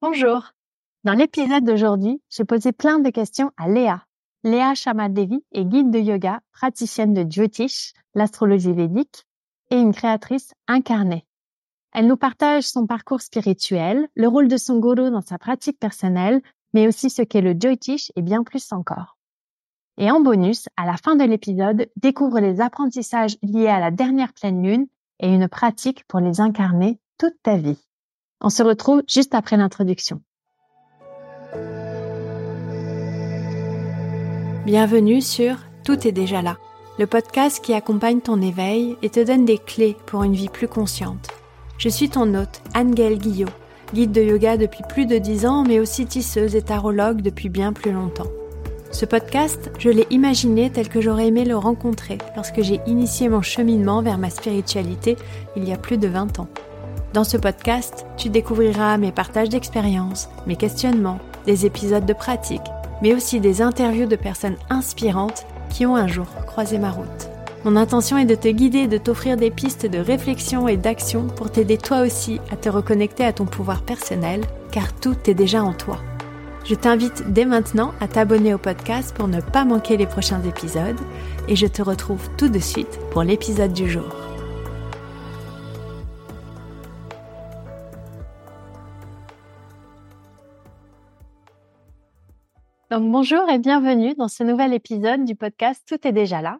Bonjour. Dans l'épisode d'aujourd'hui, j'ai posé plein de questions à Léa. Léa Shamadevi est guide de yoga, praticienne de Jyotish, l'astrologie védique, et une créatrice incarnée. Elle nous partage son parcours spirituel, le rôle de son gourou dans sa pratique personnelle, mais aussi ce qu'est le Jyotish et bien plus encore. Et en bonus, à la fin de l'épisode, découvre les apprentissages liés à la dernière pleine lune et une pratique pour les incarner toute ta vie. On se retrouve juste après l'introduction. Bienvenue sur Tout est déjà là, le podcast qui accompagne ton éveil et te donne des clés pour une vie plus consciente. Je suis ton hôte, Anne-Gaëlle Guillot, guide de yoga depuis plus de dix ans, mais aussi tisseuse et tarologue depuis bien plus longtemps. Ce podcast, je l'ai imaginé tel que j'aurais aimé le rencontrer lorsque j'ai initié mon cheminement vers ma spiritualité il y a plus de 20 ans. Dans ce podcast, tu découvriras mes partages d'expériences, mes questionnements, des épisodes de pratique, mais aussi des interviews de personnes inspirantes qui ont un jour croisé ma route. Mon intention est de te guider et de t'offrir des pistes de réflexion et d'action pour t'aider toi aussi à te reconnecter à ton pouvoir personnel, car tout est déjà en toi. Je t'invite dès maintenant à t'abonner au podcast pour ne pas manquer les prochains épisodes, et je te retrouve tout de suite pour l'épisode du jour. Bonjour et bienvenue dans ce nouvel épisode du podcast Tout est déjà là.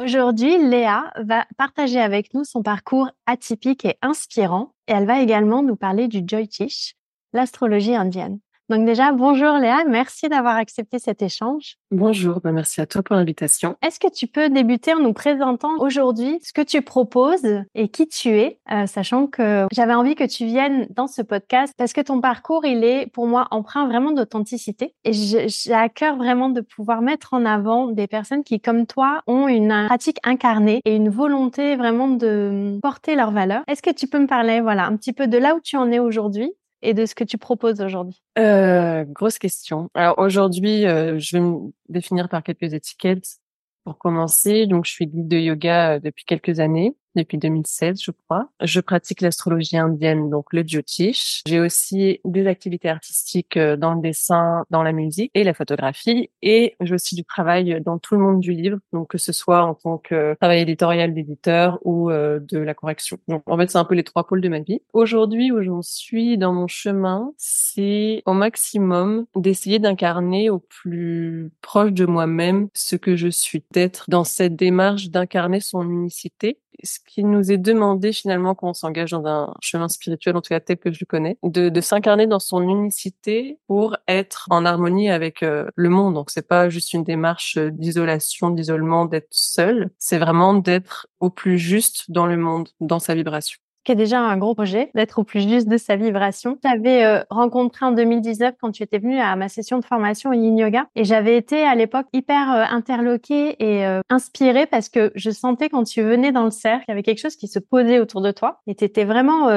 Aujourd'hui, Léa va partager avec nous son parcours atypique et inspirant et elle va également nous parler du Jyotish, l'astrologie indienne. Donc déjà, bonjour Léa, merci d'avoir accepté cet échange. Bonjour, ben merci à toi pour l'invitation. Est-ce que tu peux débuter en nous présentant aujourd'hui ce que tu proposes et qui tu es, euh, sachant que j'avais envie que tu viennes dans ce podcast parce que ton parcours, il est pour moi empreint vraiment d'authenticité et j'ai à cœur vraiment de pouvoir mettre en avant des personnes qui, comme toi, ont une pratique incarnée et une volonté vraiment de porter leurs valeurs. Est-ce que tu peux me parler, voilà, un petit peu de là où tu en es aujourd'hui et de ce que tu proposes aujourd'hui? Euh, Grosse question. Alors aujourd'hui, euh, je vais me définir par quelques étiquettes pour commencer. Donc, je suis guide de yoga euh, depuis quelques années depuis 2016, je crois. Je pratique l'astrologie indienne, donc le Jyotish. J'ai aussi des activités artistiques euh, dans le dessin, dans la musique et la photographie. Et j'ai aussi du travail dans tout le monde du livre, donc que ce soit en tant que travail éditorial d'éditeur ou euh, de la correction. Donc, en fait, c'est un peu les trois pôles de ma vie. Aujourd'hui, où j'en suis dans mon chemin, c'est au maximum d'essayer d'incarner au plus proche de moi-même ce que je suis, d'être dans cette démarche d'incarner son unicité ce qui nous est demandé finalement quand on s'engage dans un chemin spirituel, en tout cas tel que je le connais, de, de s'incarner dans son unicité pour être en harmonie avec euh, le monde. Donc c'est pas juste une démarche d'isolation, d'isolement, d'être seul. C'est vraiment d'être au plus juste dans le monde, dans sa vibration qui est déjà un gros projet, d'être au plus juste de sa vibration. J'avais euh, rencontré en 2019 quand tu étais venu à ma session de formation Yin Yoga et j'avais été à l'époque hyper euh, interloquée et euh, inspirée parce que je sentais quand tu venais dans le cercle, il y avait quelque chose qui se posait autour de toi et tu étais vraiment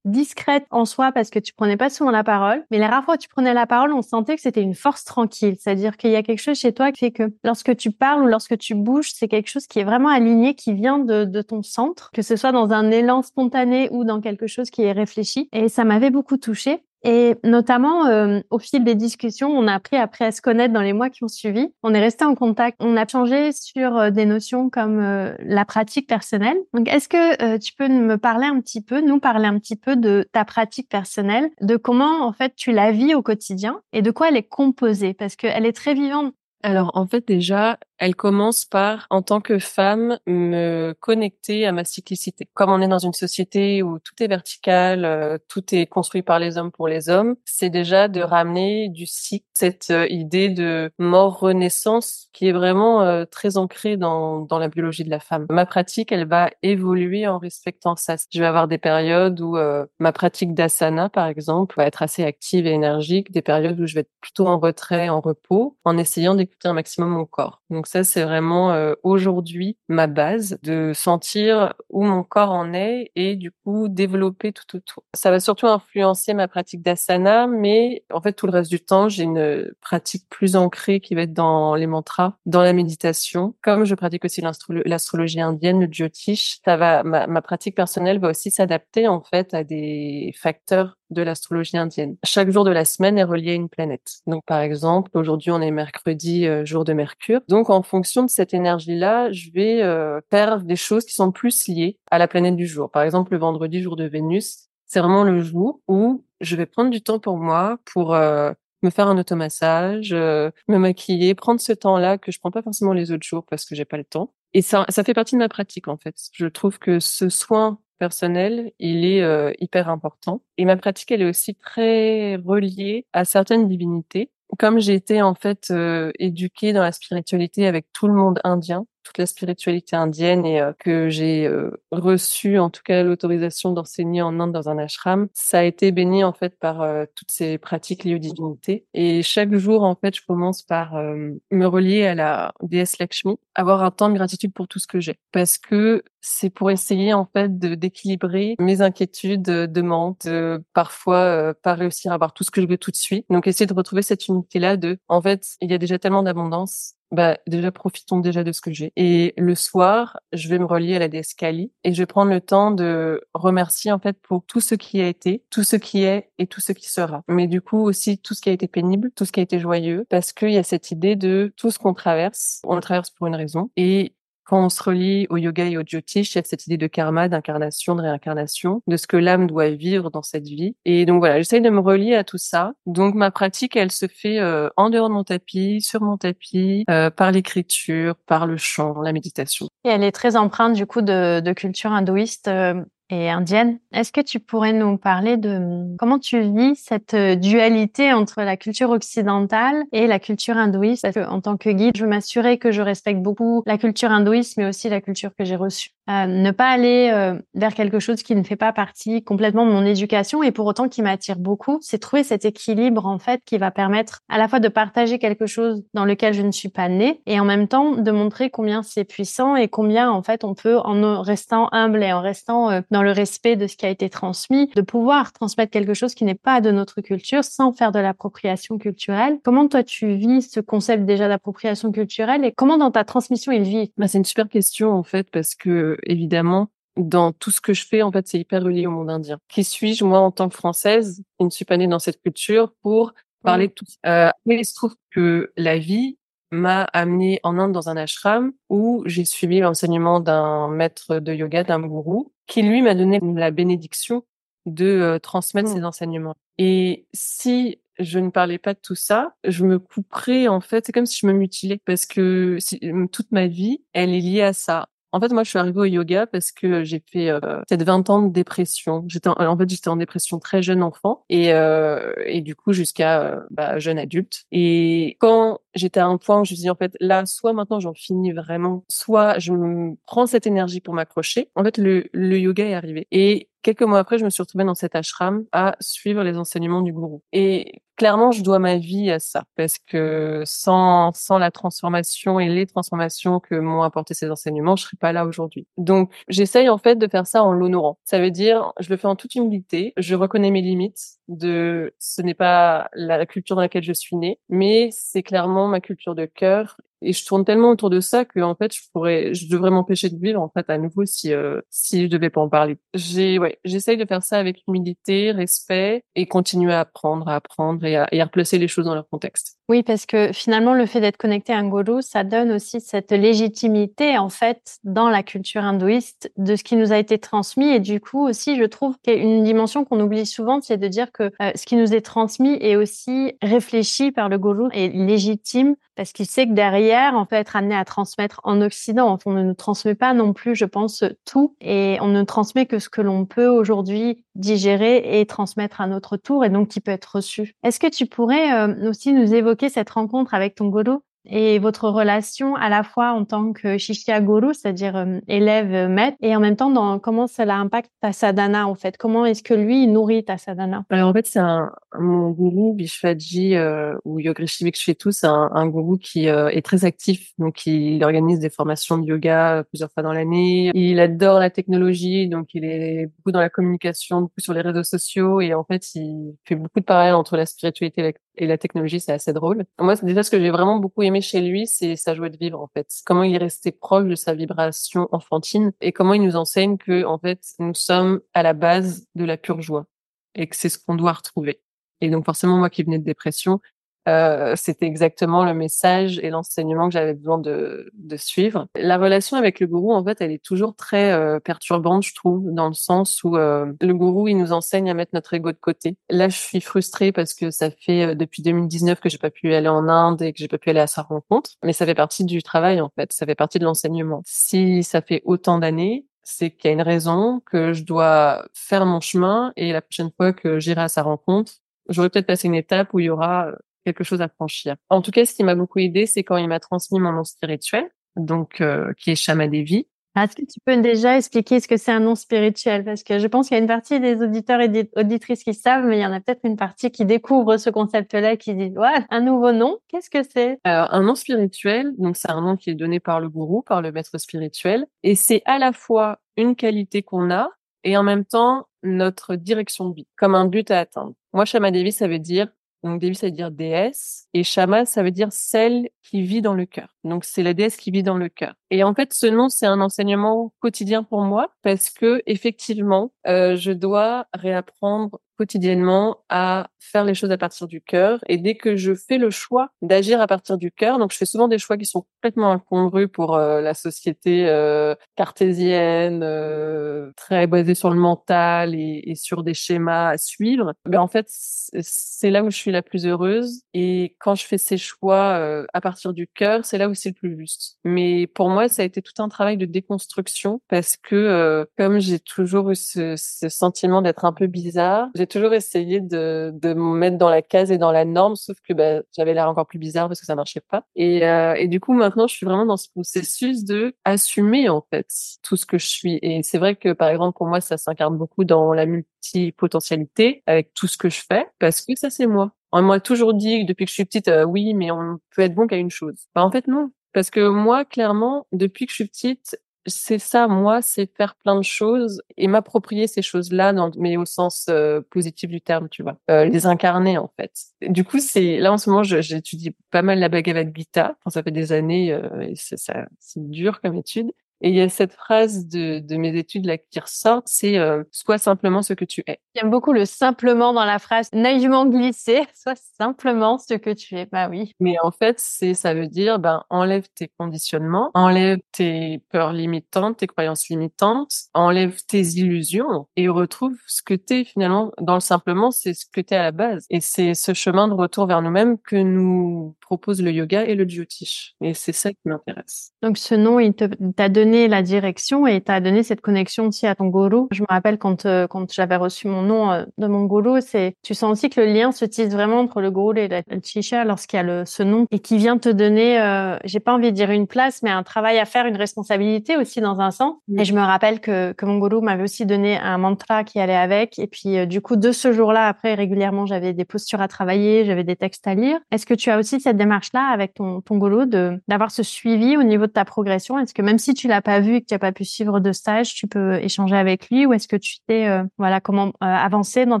discrète en soi parce que tu prenais pas souvent la parole, mais les rares fois où tu prenais la parole, on sentait que c'était une force tranquille, c'est-à-dire qu'il y a quelque chose chez toi qui fait que lorsque tu parles ou lorsque tu bouges, c'est quelque chose qui est vraiment aligné, qui vient de, de ton centre, que ce soit dans un élan spontané ou dans quelque chose qui est réfléchi. Et ça m'avait beaucoup touchée. Et notamment, euh, au fil des discussions, on a appris après à se connaître dans les mois qui ont suivi. On est resté en contact. On a changé sur euh, des notions comme euh, la pratique personnelle. Donc, est-ce que tu peux me parler un petit peu, nous parler un petit peu de ta pratique personnelle, de comment en fait tu la vis au quotidien et de quoi elle est composée, parce qu'elle est très vivante. Alors en fait déjà, elle commence par, en tant que femme, me connecter à ma cyclicité. Comme on est dans une société où tout est vertical, euh, tout est construit par les hommes pour les hommes, c'est déjà de ramener du cycle, cette euh, idée de mort-renaissance qui est vraiment euh, très ancrée dans, dans la biologie de la femme. Ma pratique, elle va évoluer en respectant ça. Je vais avoir des périodes où ma pratique d'asana, par exemple, va être assez active et énergique, des périodes où je vais être plutôt en retrait, en repos, en essayant d'écouter un maximum mon corps. Ça, c'est vraiment euh, aujourd'hui ma base de sentir où mon corps en est et du coup développer tout autour. Ça va surtout influencer ma pratique d'asana, mais en fait tout le reste du temps, j'ai une pratique plus ancrée qui va être dans les mantras, dans la méditation. Comme je pratique aussi l'astrologie indienne, le jyotish, ça va, ma, ma pratique personnelle va aussi s'adapter en fait à des facteurs de l'astrologie indienne. Chaque jour de la semaine est relié à une planète. Donc, par exemple, aujourd'hui, on est mercredi, euh, jour de Mercure. Donc, en fonction de cette énergie-là, je vais euh, faire des choses qui sont plus liées à la planète du jour. Par exemple, le vendredi, jour de Vénus, c'est vraiment le jour où je vais prendre du temps pour moi, pour euh, me faire un automassage, me maquiller, prendre ce temps-là que je prends pas forcément les autres jours parce que j'ai pas le temps. Et ça, ça fait partie de ma pratique en fait. Je trouve que ce soin personnel, il est euh, hyper important. Et ma pratique, elle est aussi très reliée à certaines divinités. Comme j'ai été en fait euh, éduquée dans la spiritualité avec tout le monde indien, toute la spiritualité indienne et euh, que j'ai euh, reçu en tout cas l'autorisation d'enseigner en Inde dans un ashram, ça a été béni en fait par euh, toutes ces pratiques liées aux divinités. Et chaque jour en fait, je commence par me relier à la déesse Lakshmi, avoir un temps de gratitude pour tout ce que j'ai, parce que c'est pour essayer en fait d'équilibrer mes inquiétudes, demandes, de parfois pas réussir à avoir tout ce que je veux tout de suite. Donc essayer de retrouver cette unité là de, en fait, il y a déjà tellement d'abondance bah déjà profitons déjà de ce que j'ai. Et le soir, je vais me relier à la déesse Kali et je vais prendre le temps de remercier en fait pour tout ce qui a été, tout ce qui est et tout ce qui sera. Mais du coup aussi tout ce qui a été pénible, tout ce qui a été joyeux, parce qu'il y a cette idée de tout ce qu'on traverse, on le traverse pour une raison et quand on se relie au yoga et au jyotish, il y a cette idée de karma, d'incarnation, de réincarnation, de ce que l'âme doit vivre dans cette vie. Et donc voilà, j'essaye de me relier à tout ça. Donc ma pratique, elle se fait euh, en dehors de mon tapis, sur mon tapis, euh, par l'écriture, par le chant, la méditation. Et elle est très empreinte du coup de, de culture hindouiste. Euh, et indienne. Est-ce que tu pourrais nous parler de comment tu vis cette euh, dualité entre la culture occidentale et la culture hindouiste? En tant que guide, je veux m'assurer que je respecte beaucoup la culture hindouiste, mais aussi la culture que j'ai reçue. Euh, ne pas aller euh, vers quelque chose qui ne fait pas partie complètement de mon éducation et pour autant qui m'attire beaucoup, c'est trouver cet équilibre en fait qui va permettre à la fois de partager quelque chose dans lequel je ne suis pas née et en même temps de montrer combien c'est puissant et combien en fait on peut en restant humble et en restant dans dans le respect de ce qui a été transmis, de pouvoir transmettre quelque chose qui n'est pas de notre culture sans faire de l'appropriation culturelle. Comment toi tu vis ce concept déjà d'appropriation culturelle et comment dans ta transmission il vit? Bah, C'est une super question en fait parce que évidemment dans tout ce que je fais, en fait, c'est hyper relié au monde indien. Qui suis-je, moi, en tant que Française, qui ne suis pas née dans cette culture, pour parler de tout ça? Euh, Mais il se trouve que la vie m'a amené en Inde dans un ashram où j'ai suivi l'enseignement d'un maître de yoga, d'un gourou, qui lui m'a donné la bénédiction de euh, transmettre ses mmh. enseignements. Et si je ne parlais pas de tout ça, je me couperais en fait, c'est comme si je me mutilais parce que toute ma vie, elle est liée à ça. En fait, moi, je suis arrivée au yoga parce que j'ai fait euh, peut-être 20 ans de dépression. J'étais en, fait, j'étais en dépression très jeune enfant et euh, et du coup jusqu'à euh, bah, jeune adulte. Et quand j'étais à un point où je me suis dit en fait là, soit maintenant j'en finis vraiment, soit je me prends cette énergie pour m'accrocher. En fait, le le yoga est arrivé et quelques mois après, je me suis retrouvée dans cet ashram à suivre les enseignements du gourou. Et clairement, je dois ma vie à ça parce que sans sans la transformation et les transformations que m'ont apporté ces enseignements, je serais pas là aujourd'hui. Donc, j'essaye en fait de faire ça en l'honorant. Ça veut dire, je le fais en toute humilité. Je reconnais mes limites. De, ce n'est pas la culture dans laquelle je suis née, mais c'est clairement ma culture de cœur et je tourne tellement autour de ça que en fait je pourrais je devrais m'empêcher de vivre en fait à nouveau si euh, si je devais pas en parler j'ai ouais j'essaye de faire ça avec humilité respect et continuer à apprendre à apprendre et à, et à replacer les choses dans leur contexte oui, parce que finalement, le fait d'être connecté à un gourou, ça donne aussi cette légitimité, en fait, dans la culture hindouiste de ce qui nous a été transmis. Et du coup, aussi, je trouve qu'il y a une dimension qu'on oublie souvent, c'est de dire que euh, ce qui nous est transmis est aussi réfléchi par le gourou et légitime parce qu'il sait que derrière, on peut être amené à transmettre en Occident. On ne nous transmet pas non plus, je pense, tout et on ne transmet que ce que l'on peut aujourd'hui digérer et transmettre à notre tour et donc qui peut être reçu. Est-ce que tu pourrais euh, aussi nous évoquer cette rencontre avec ton gourou et votre relation à la fois en tant que Shishya Guru, c'est-à-dire euh, élève euh, maître, et en même temps dans comment cela impacte ta sadhana en fait? Comment est-ce que lui nourrit ta sadhana? Alors en fait c'est un mon gourou Bishwaji euh, ou Yogrishi Vikshetu, c'est un, un gourou qui euh, est très actif, donc il organise des formations de yoga plusieurs fois dans l'année. Il adore la technologie, donc il est beaucoup dans la communication, beaucoup sur les réseaux sociaux, et en fait il fait beaucoup de parallèles entre la spiritualité et la technologie, c'est assez drôle. Moi, déjà, ce que j'ai vraiment beaucoup aimé chez lui, c'est sa joie de vivre, en fait. Comment il est resté proche de sa vibration enfantine et comment il nous enseigne que, en fait, nous sommes à la base de la pure joie. et que c'est ce qu'on doit retrouver. Et donc forcément, moi qui venais de dépression, euh, c'était exactement le message et l'enseignement que j'avais besoin de, de, suivre. La relation avec le gourou, en fait, elle est toujours très euh, perturbante, je trouve, dans le sens où euh, le gourou, il nous enseigne à mettre notre ego de côté. Là, je suis frustrée parce que ça fait euh, depuis 2019 que j'ai pas pu aller en Inde et que j'ai pas pu aller à sa rencontre, mais ça fait partie du travail, en fait, ça fait partie de l'enseignement. Si ça fait autant d'années, c'est qu'il y a une raison que je dois faire mon chemin et la prochaine fois que j'irai à sa rencontre, j'aurais peut-être passé une étape où il y aura quelque chose à franchir. En tout cas, ce qui m'a beaucoup aidé, c'est quand il m'a transmis mon nom spirituel, donc euh, qui est Shama Devi. Est-ce que tu peux déjà expliquer ce que c'est un nom spirituel? Parce que je pense qu'il y a une partie des auditeurs et des auditrices qui savent, mais il y en a peut-être une partie qui découvre ce concept-là, qui dit ouais, un nouveau nom. Qu'est-ce que c'est? Alors, un nom spirituel, donc c'est un nom qui est donné par le gourou, par le maître spirituel, et c'est à la fois une qualité qu'on a et en même temps notre direction de vie, comme un but à atteindre. Moi, Shama Devi, ça veut dire donc Devi, ça veut dire déesse. Et Shama, ça veut dire celle qui vit dans le cœur. Donc c'est la déesse qui vit dans le cœur. Et en fait, ce nom, c'est un enseignement quotidien pour moi parce que effectivement, euh, je dois réapprendre quotidiennement à faire les choses à partir du cœur. Et dès que je fais le choix d'agir à partir du cœur, donc je fais souvent des choix qui sont complètement incongrus pour euh, la société euh, cartésienne, euh, très basée sur le mental et, et, sur des schémas à suivre. Ben en fait, c'est là où je suis la plus heureuse. Et quand je fais ces choix à partir du cœur, c'est là où c'est le plus juste. Mais pour moi, ça a été tout un travail de déconstruction parce que comme j'ai toujours eu ce, ce sentiment d'être un peu bizarre, toujours essayé de, me mettre dans la case et dans la norme, sauf que bah, j'avais l'air encore plus bizarre parce que ça marchait pas. Et, euh, et du coup, maintenant, je suis vraiment dans ce processus de assumer en fait tout ce que je suis. Et c'est vrai que par exemple, pour moi, ça s'incarne beaucoup dans la multipotentialité avec tout ce que je fais, parce que ça, c'est moi. On m'a toujours dit depuis que je suis petite, euh, oui, mais on peut être bon qu'à une chose. Bah, en fait, non. Parce que moi, clairement, depuis que je suis petite, c'est ça, moi, c'est faire plein de choses et m'approprier ces choses-là, mais au sens euh, positif du terme, tu vois, euh, les incarner en fait. Du coup, c'est là en ce moment, j'étudie pas mal la Bhagavad Gita. Enfin, ça fait des années, euh, c'est dur comme étude. Et il y a cette phrase de, de mes études là qui ressort, c'est euh, sois simplement ce que tu es. J'aime beaucoup le simplement dans la phrase, naïvement glissé, sois simplement ce que tu es. Bah oui. Mais en fait, c'est ça veut dire ben enlève tes conditionnements, enlève tes peurs limitantes, tes croyances limitantes, enlève tes illusions et retrouve ce que tu es finalement dans le simplement, c'est ce que tu es à la base. Et c'est ce chemin de retour vers nous-mêmes que nous propose le yoga et le jyotish. Et c'est ça qui m'intéresse. Donc ce nom, il t'a donné la direction et t'as donné cette connexion aussi à ton gourou. Je me rappelle quand euh, quand j'avais reçu mon nom euh, de mon gourou, c'est tu sens aussi que le lien se tisse vraiment entre le gourou et le chicha lorsqu'il y a le, ce nom et qui vient te donner, euh, j'ai pas envie de dire une place, mais un travail à faire, une responsabilité aussi dans un sens. Et je me rappelle que que mon gourou m'avait aussi donné un mantra qui allait avec. Et puis du coup de ce jour-là, après régulièrement, j'avais des postures à travailler, j'avais des textes à lire. Est-ce que tu as aussi cette démarche-là avec ton ton gourou de d'avoir ce suivi au niveau de ta progression? Est-ce que même si tu l'as pas vu que tu pas pu suivre de stage, tu peux échanger avec lui ou est-ce que tu t'es euh, voilà comment euh, avancer dans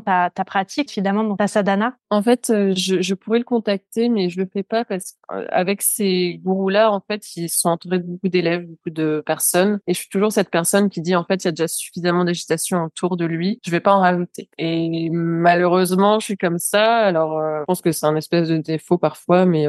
ta, pratique finalement dans ta sadhana? En fait, euh, je, je, pourrais le contacter mais je le fais pas parce qu'avec ces gourous là en fait, ils sont entourés de beaucoup d'élèves, beaucoup de personnes et je suis toujours cette personne qui dit en fait, il y a déjà suffisamment d'agitation autour de lui, je vais pas en rajouter. Et malheureusement, je suis comme ça. Alors je pense que c'est un espèce de défaut parfois mais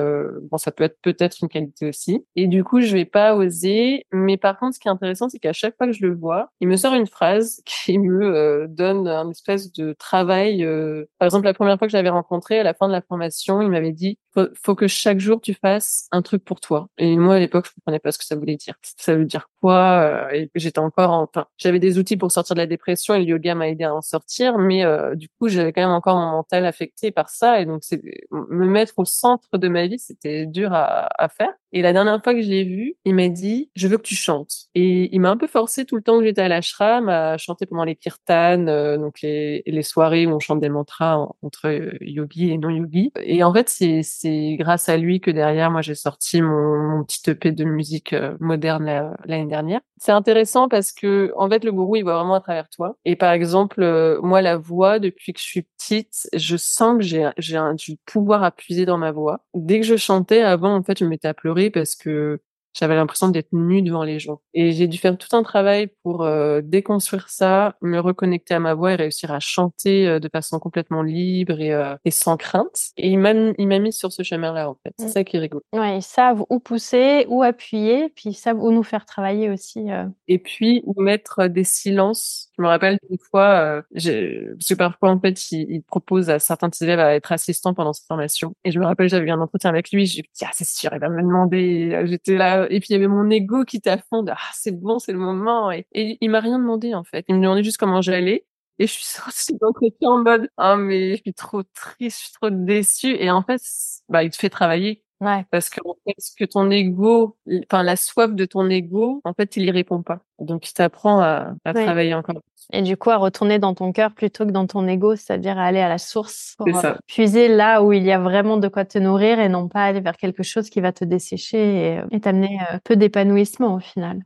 bon ça peut être peut-être une qualité aussi. Et du coup, je vais pas oser mais par contre, ce qui est intéressant, c'est qu'à chaque fois que je le vois, il me sort une phrase qui me euh, donne un espèce de travail. Euh, par exemple, la première fois que je l'avais rencontré, à la fin de la formation, il m'avait dit faut, faut que chaque jour tu fasses un truc pour toi. Et moi, à l'époque, je comprenais pas ce que ça voulait dire. Ça veut dire quoi euh, j'étais encore en... Enfin, j'avais des outils pour sortir de la dépression et le yoga m'a aidé à en sortir, mais du coup, j'avais quand même encore mon mental affecté par ça. Et donc, c'est me mettre au centre de ma vie, c'était dur à, à faire. Et la dernière fois que je l'ai vu, il m'a dit, je veux que tu chantes. Et il m'a un peu forcé tout le temps que j'étais à l'ashram à chanter pendant les kirtans, euh, donc les, les, soirées où on chante des mantras entre euh, yogi et non yogi. Et en fait, c'est, c'est grâce à lui que derrière, moi, j'ai sorti mon, petit EP de musique euh, moderne l'année dernière. C'est intéressant parce que, en fait, le gourou, il voit vraiment à travers toi. Et par exemple, moi, la voix, depuis que je suis petite, je sens que j'ai, j'ai du pouvoir à puiser dans ma voix. Dès que je chantais, avant, en fait, je m'étais à pleurer parce que J'avais l'impression d'être nue devant les gens. Et j'ai dû faire tout un travail pour euh, déconstruire ça, me reconnecter à ma voix et réussir à chanter euh, de façon complètement libre et, euh, et sans crainte. Et il m'a il m'a mis sur ce chemin-là en fait. C'est mmh. ça qui est rigolo. Ouais, ils savent où pousser, où appuyer, puis ils savent où nous faire travailler aussi. Et puis où mettre des silences. Je me rappelle une fois, parce que parfois en fait, il, il propose à certains élèves à être assistants pendant cette formation. Et je me rappelle, j'avais eu un entretien avec lui. J'ai dit ah c'est sûr, il va me demander. J'étais là et puis il y avait mon ego qui fond. ah c'est bon, c'est le moment. Et, il m'a rien demandé en fait. Il me demandait juste comment j'allais. Et je suis sortie d'entretien en mode, ah, mais je suis trop triste, je suis trop déçue. Et en fait, bah, il te fait travailler. Ouais. Parce que, en fait, ce que ton ego, enfin, la soif de ton ego, en fait, il y répond pas. Donc, il t'apprend à, à travailler encore. Et du coup, à retourner dans ton cœur plutôt que dans ton ego, c'est-à-dire à aller à la source pour euh, puiser là où il y a vraiment de quoi te nourrir et non pas aller vers quelque chose qui va te dessécher et, et t'amener euh, peu d'épanouissement au final.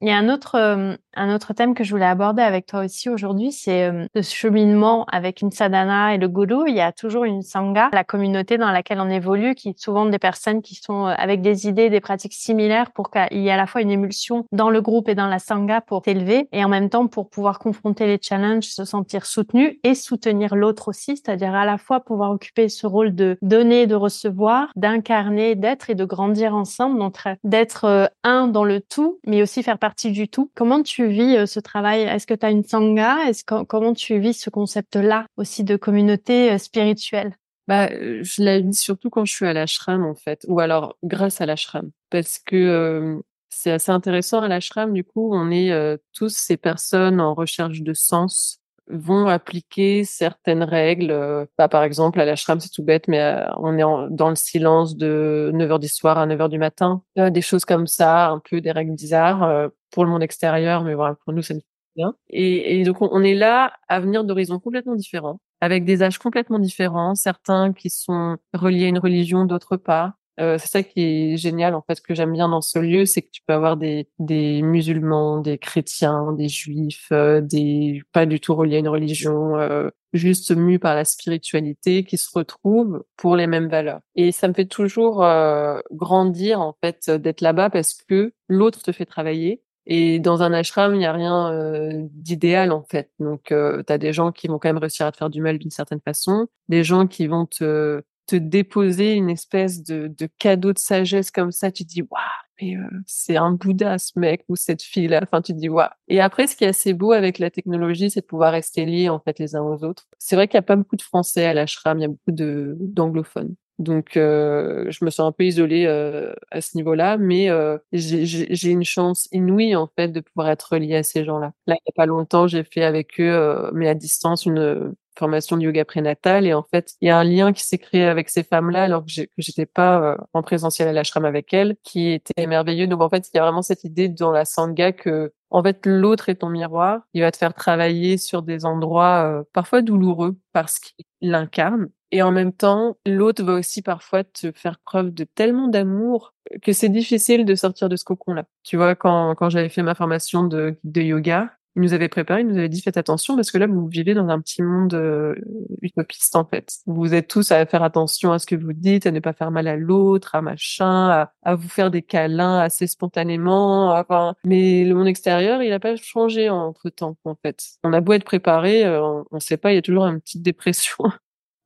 Il y a un autre, euh, un autre thème que je voulais aborder avec toi aussi aujourd'hui, c'est euh, ce cheminement avec une sadhana et le guru. Il y a toujours une sangha, la communauté dans laquelle on évolue, qui est souvent des personnes qui sont euh, avec des idées, des pratiques similaires pour qu'il y ait à la fois une émulsion dans le groupe et dans la sangha pour t'élever et en même temps pour pouvoir confronter les challenges, se sentir soutenu et soutenir l'autre aussi, c'est-à-dire à la fois pouvoir occuper ce rôle de donner, de recevoir, d'incarner, d'être et de grandir ensemble, d'être un dans le tout, mais aussi faire partie du tout. Comment tu vis euh, ce travail? Est-ce que tu as une sangha? Est-ce comment tu vis ce concept-là aussi de communauté euh, spirituelle? Bah, euh, je la vis surtout quand je suis à l'ashram en fait, ou alors grâce à l'ashram, parce que c'est assez intéressant. À l'ashram. Du coup, on est tous ces personnes en recherche de sens vont appliquer certaines règles. Bah, par exemple, à l'ashram, c'est tout bête, mais on est dans le silence de 9h du soir à 9h du matin. des choses comme ça, un peu des règles bizarres pour le monde extérieur, mais voilà, pour nous, c'est bien. Et, et, donc, on est là à venir d'horizons complètement différents, avec des âges complètement différents, certains qui sont reliés à une religion, d'autres pas. Euh, c'est ça qui est génial en fait, ce que j'aime bien dans ce lieu, c'est que tu peux avoir des, des musulmans, des chrétiens, des juifs, euh, des pas du tout reliés à une religion, euh, juste mus par la spiritualité, qui se retrouvent pour les mêmes valeurs. Et ça me fait toujours euh, grandir en fait d'être là-bas parce que l'autre te fait travailler et dans un ashram, il n'y a rien euh, d'idéal en fait. Donc, euh, tu as des gens qui vont quand même réussir à te faire du mal d'une certaine façon, des gens qui vont te, te déposer une espèce de, de cadeau de sagesse comme ça. Tu dis, waouh, mais euh, c'est un Bouddha ce mec ou cette fille-là. Enfin, tu dis, waouh. Et après, ce qui est assez beau avec la technologie, c'est de pouvoir rester liés en fait les uns aux autres. C'est vrai qu'il n'y a pas beaucoup de Français à l'ashram, il y a beaucoup de d'anglophones. Donc, euh, je me sens un peu isolée euh, à ce niveau-là, mais euh, j'ai une chance inouïe en fait de pouvoir être reliée à ces gens-là. Là, il y a pas longtemps, j'ai fait avec eux, mais à distance, une formation de yoga prénatal, et en fait, il y a un lien qui s'est créé avec ces femmes-là, alors que j'étais pas en présentiel à l'ashram avec elles, qui était merveilleux. Donc, en fait, il y a vraiment cette idée dans la sangha que en fait, l'autre est ton miroir. Il va te faire travailler sur des endroits parfois douloureux parce qu'il l'incarne. Et en même temps, l'autre va aussi parfois te faire preuve de tellement d'amour que c'est difficile de sortir de ce cocon-là. Tu vois, quand, quand j'avais fait ma formation de, de yoga, il nous avait préparé, il nous avait dit faites attention parce que là vous vivez dans un petit monde euh, utopiste en fait. Vous êtes tous à faire attention à ce que vous dites, à ne pas faire mal à l'autre, à machin, à, à, vous faire des câlins assez spontanément. Enfin, mais le monde extérieur, il n'a pas changé entre temps en fait. On a beau être préparé, euh, on ne sait pas, il y a toujours une petite dépression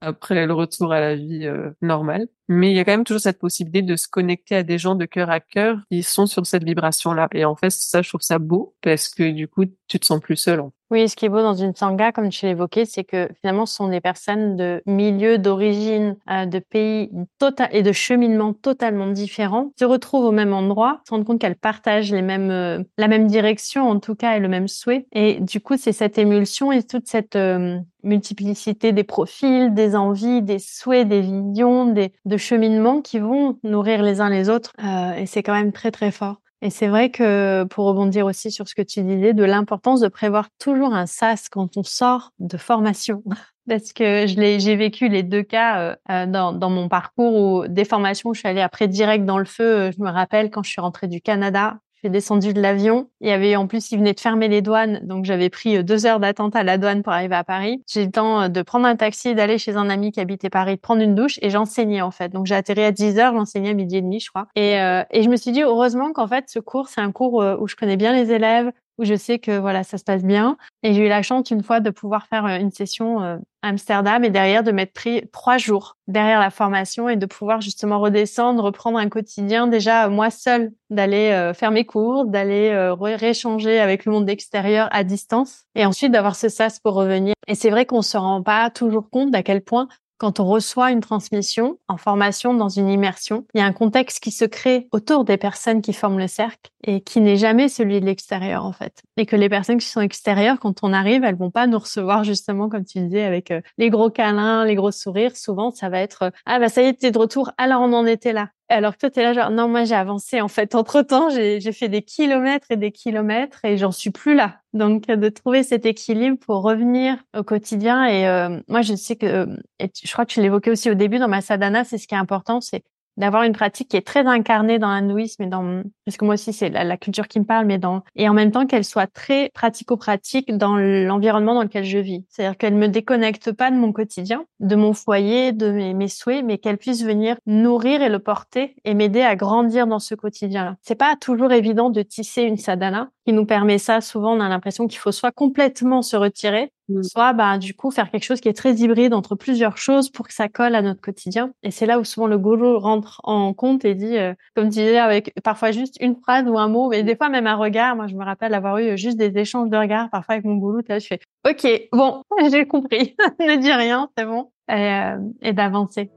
après le retour à la vie euh, normale. Mais il y a quand même toujours cette possibilité de se connecter à des gens de cœur à cœur qui sont sur cette vibration-là. Et en fait, ça, je trouve ça beau parce que du coup, tu te sens plus seul. Oui, ce qui est beau dans une sangha, comme tu l'évoquais, c'est que finalement, ce sont des personnes de milieux, d'origine, euh, de pays total et de cheminements totalement différents, se retrouvent au même endroit, se rendent compte qu'elles partagent les mêmes, euh, la même direction, en tout cas, et le même souhait. Et du coup, c'est cette émulsion et toute cette euh, multiplicité des profils, des envies, des souhaits, des visions, des, de cheminements qui vont nourrir les uns les autres. et c'est quand même très, très fort. Et c'est vrai que pour rebondir aussi sur ce que tu disais de l'importance de prévoir toujours un SAS quand on sort de formation. Parce que je l'ai, j'ai vécu les deux cas euh, euh, dans, dans mon parcours où des formations je suis allée après direct dans le feu. Euh, je me rappelle quand je suis rentrée du Canada, Je suis de l'avion. Il y avait en plus, ils venaient de fermer les douanes, donc j'avais pris euh, deux heures d'attente à la douane pour arriver à Paris. J'ai eu le temps euh, de prendre un taxi, d'aller chez un ami qui habitait Paris, de prendre une douche et j'enseignais en fait. Donc j'ai atterri à 10 heures, j'enseignais à midi et demi, je crois. Et, euh, et je me suis dit heureusement qu'en fait ce cours, c'est un cours où je connais bien les élèves, où je sais que voilà ça se passe bien. Et j'ai eu la chance une fois de pouvoir faire euh, une session euh, à Amsterdam et derrière de m'être pris trois jours derrière la formation et de pouvoir justement redescendre, reprendre un quotidien déjà euh, moi seule, d'aller faire mes cours, d'aller rééchanger avec le monde extérieur à distance et ensuite d'avoir ce sas pour revenir. Et c'est vrai qu'on se rend pas toujours compte d'à quel point quand on reçoit une transmission en formation dans une immersion, il y a un contexte qui se crée autour des personnes qui forment le cercle et qui n'est jamais celui de l'extérieur en fait. Et que les personnes qui sont extérieures, quand on arrive, elles vont pas nous recevoir justement comme tu disais avec euh, les gros câlins, les gros sourires. Souvent, ça va être euh, ah bah ça y est, t'es de retour. Alors on en était là. Alors que toi, tu es là genre, non, moi j'ai avancé en fait. Entre-temps, j'ai fait des kilomètres et des kilomètres et j'en suis plus là. Donc, de trouver cet équilibre pour revenir au quotidien. Et euh, moi, je sais que, et je crois que tu l'évoquais aussi au début dans ma sadhana, c'est ce qui est important, c'est d'avoir une pratique qui est très incarnée dans l'hindouisme et dans parce que moi aussi c'est la, culture qui me parle mais dans et en même temps qu'elle soit très pratico-pratique dans l'environnement dans lequel je vis c'est-à-dire qu'elle me déconnecte pas de mon quotidien de mon foyer de mes, mes souhaits mais qu'elle puisse venir nourrir et le porter et m'aider à grandir dans ce quotidien là c'est pas toujours évident de tisser une sadhana qui nous permet ça souvent on a l'impression qu'il faut soit complètement se retirer Mm. soit bah, du coup faire quelque chose qui est très hybride entre plusieurs choses pour que ça colle à notre quotidien. Et c'est là où souvent le gourou rentre en compte et dit, euh, comme tu disais, avec parfois juste une phrase ou un mot, mais des fois même un regard. Moi, je me rappelle avoir eu juste des échanges de regards parfois avec mon gourou. Là, je fais, ok, bon, j'ai compris, ne dis rien, c'est bon, et, euh, et d'avancer.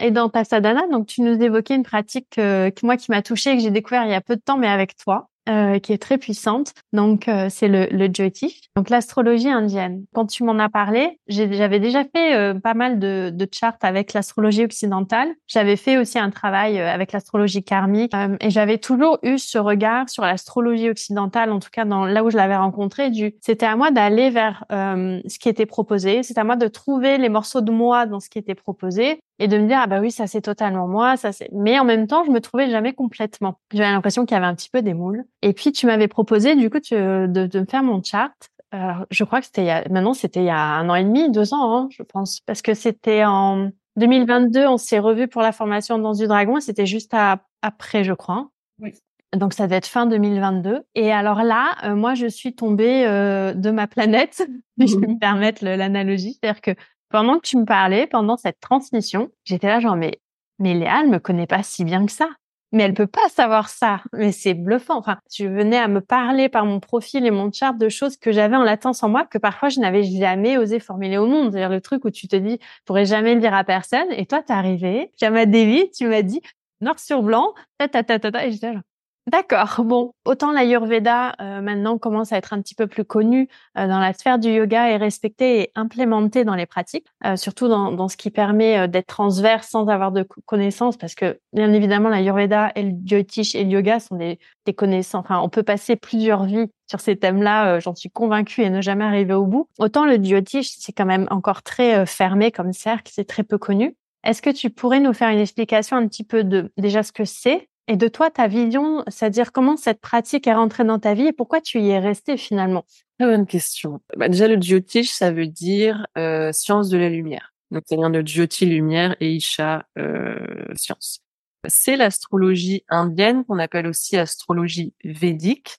Et dans ta sadhana, donc tu nous évoquais une pratique euh, moi qui m'a touchée et que j'ai découvert il y a peu de temps, mais avec toi. Euh, qui est très puissante. Donc, euh, c'est le, le Jyotish, donc l'astrologie indienne. Quand tu m'en as parlé, j'avais déjà fait euh, pas mal de, de charts avec l'astrologie occidentale. J'avais fait aussi un travail avec l'astrologie karmique et j'avais toujours eu ce regard sur l'astrologie occidentale, en tout cas dans là où je l'avais rencontré. Du, c'était à moi d'aller vers ce qui était proposé. C'était à moi de trouver les morceaux de moi dans ce qui était proposé et de me dire ah bah oui ça c'est totalement moi ça c'est mais en même temps je me trouvais jamais complètement j'avais l'impression qu'il y avait un petit peu des moules et puis, tu m'avais proposé, du coup, de, de me faire mon chart. Alors, je crois que c'était il y a, maintenant, c'était il y a un an et demi, deux ans, hein, je pense, parce que c'était en 2022, on s'est revu pour la formation dans du dragon, c'était juste après, je crois. Oui. Donc, ça devait être fin 2022. Et alors là, euh, moi, je suis tombée euh, de ma planète, si je peux me permettre l'analogie. C'est-à-dire que pendant que tu me parlais, pendant cette transmission, j'étais là genre, mais, mais Léa, elle me connaît pas si bien que ça mais elle peut pas savoir ça. Mais c'est bluffant. Enfin, tu venais à me parler par mon profil et mon chart de choses que j'avais en latence en moi que parfois je n'avais jamais osé formuler au monde. C'est-à-dire le truc où tu te dis, je pourrais jamais le dire à personne. Et toi, t'es arrivé, tu m'as dévié, tu m'as dit noir sur blanc, ta ta ta ta ta. Et j'étais genre, D'accord. Bon, autant l'Ayurveda euh, maintenant commence à être un petit peu plus connu euh, dans la sphère du yoga et respecté et implémenté dans les pratiques, euh, surtout dans, ce qui permet d'être transverse sans avoir de connaissances, parce que bien évidemment l'Ayurveda et le Jyotish et le yoga sont des, des connaissances. Enfin, on peut passer plusieurs vies sur ces thèmes-là, j'en suis convaincue et ne jamais arriver au bout. Autant le Jyotish, c'est quand même encore très fermé comme cercle, c'est très peu connu. Est-ce que tu pourrais nous faire une explication un petit peu de déjà ce que c'est et de toi, ta vision, c'est-à-dire comment cette pratique est rentrée dans ta vie et pourquoi tu y es resté finalement? Très bonne question. Bah, déjà, le Jyotish, ça veut dire euh, science de la lumière. Donc, c'est bien de Jyoti, lumière, et Isha, euh, science. C'est l'astrologie indienne qu'on appelle aussi astrologie védique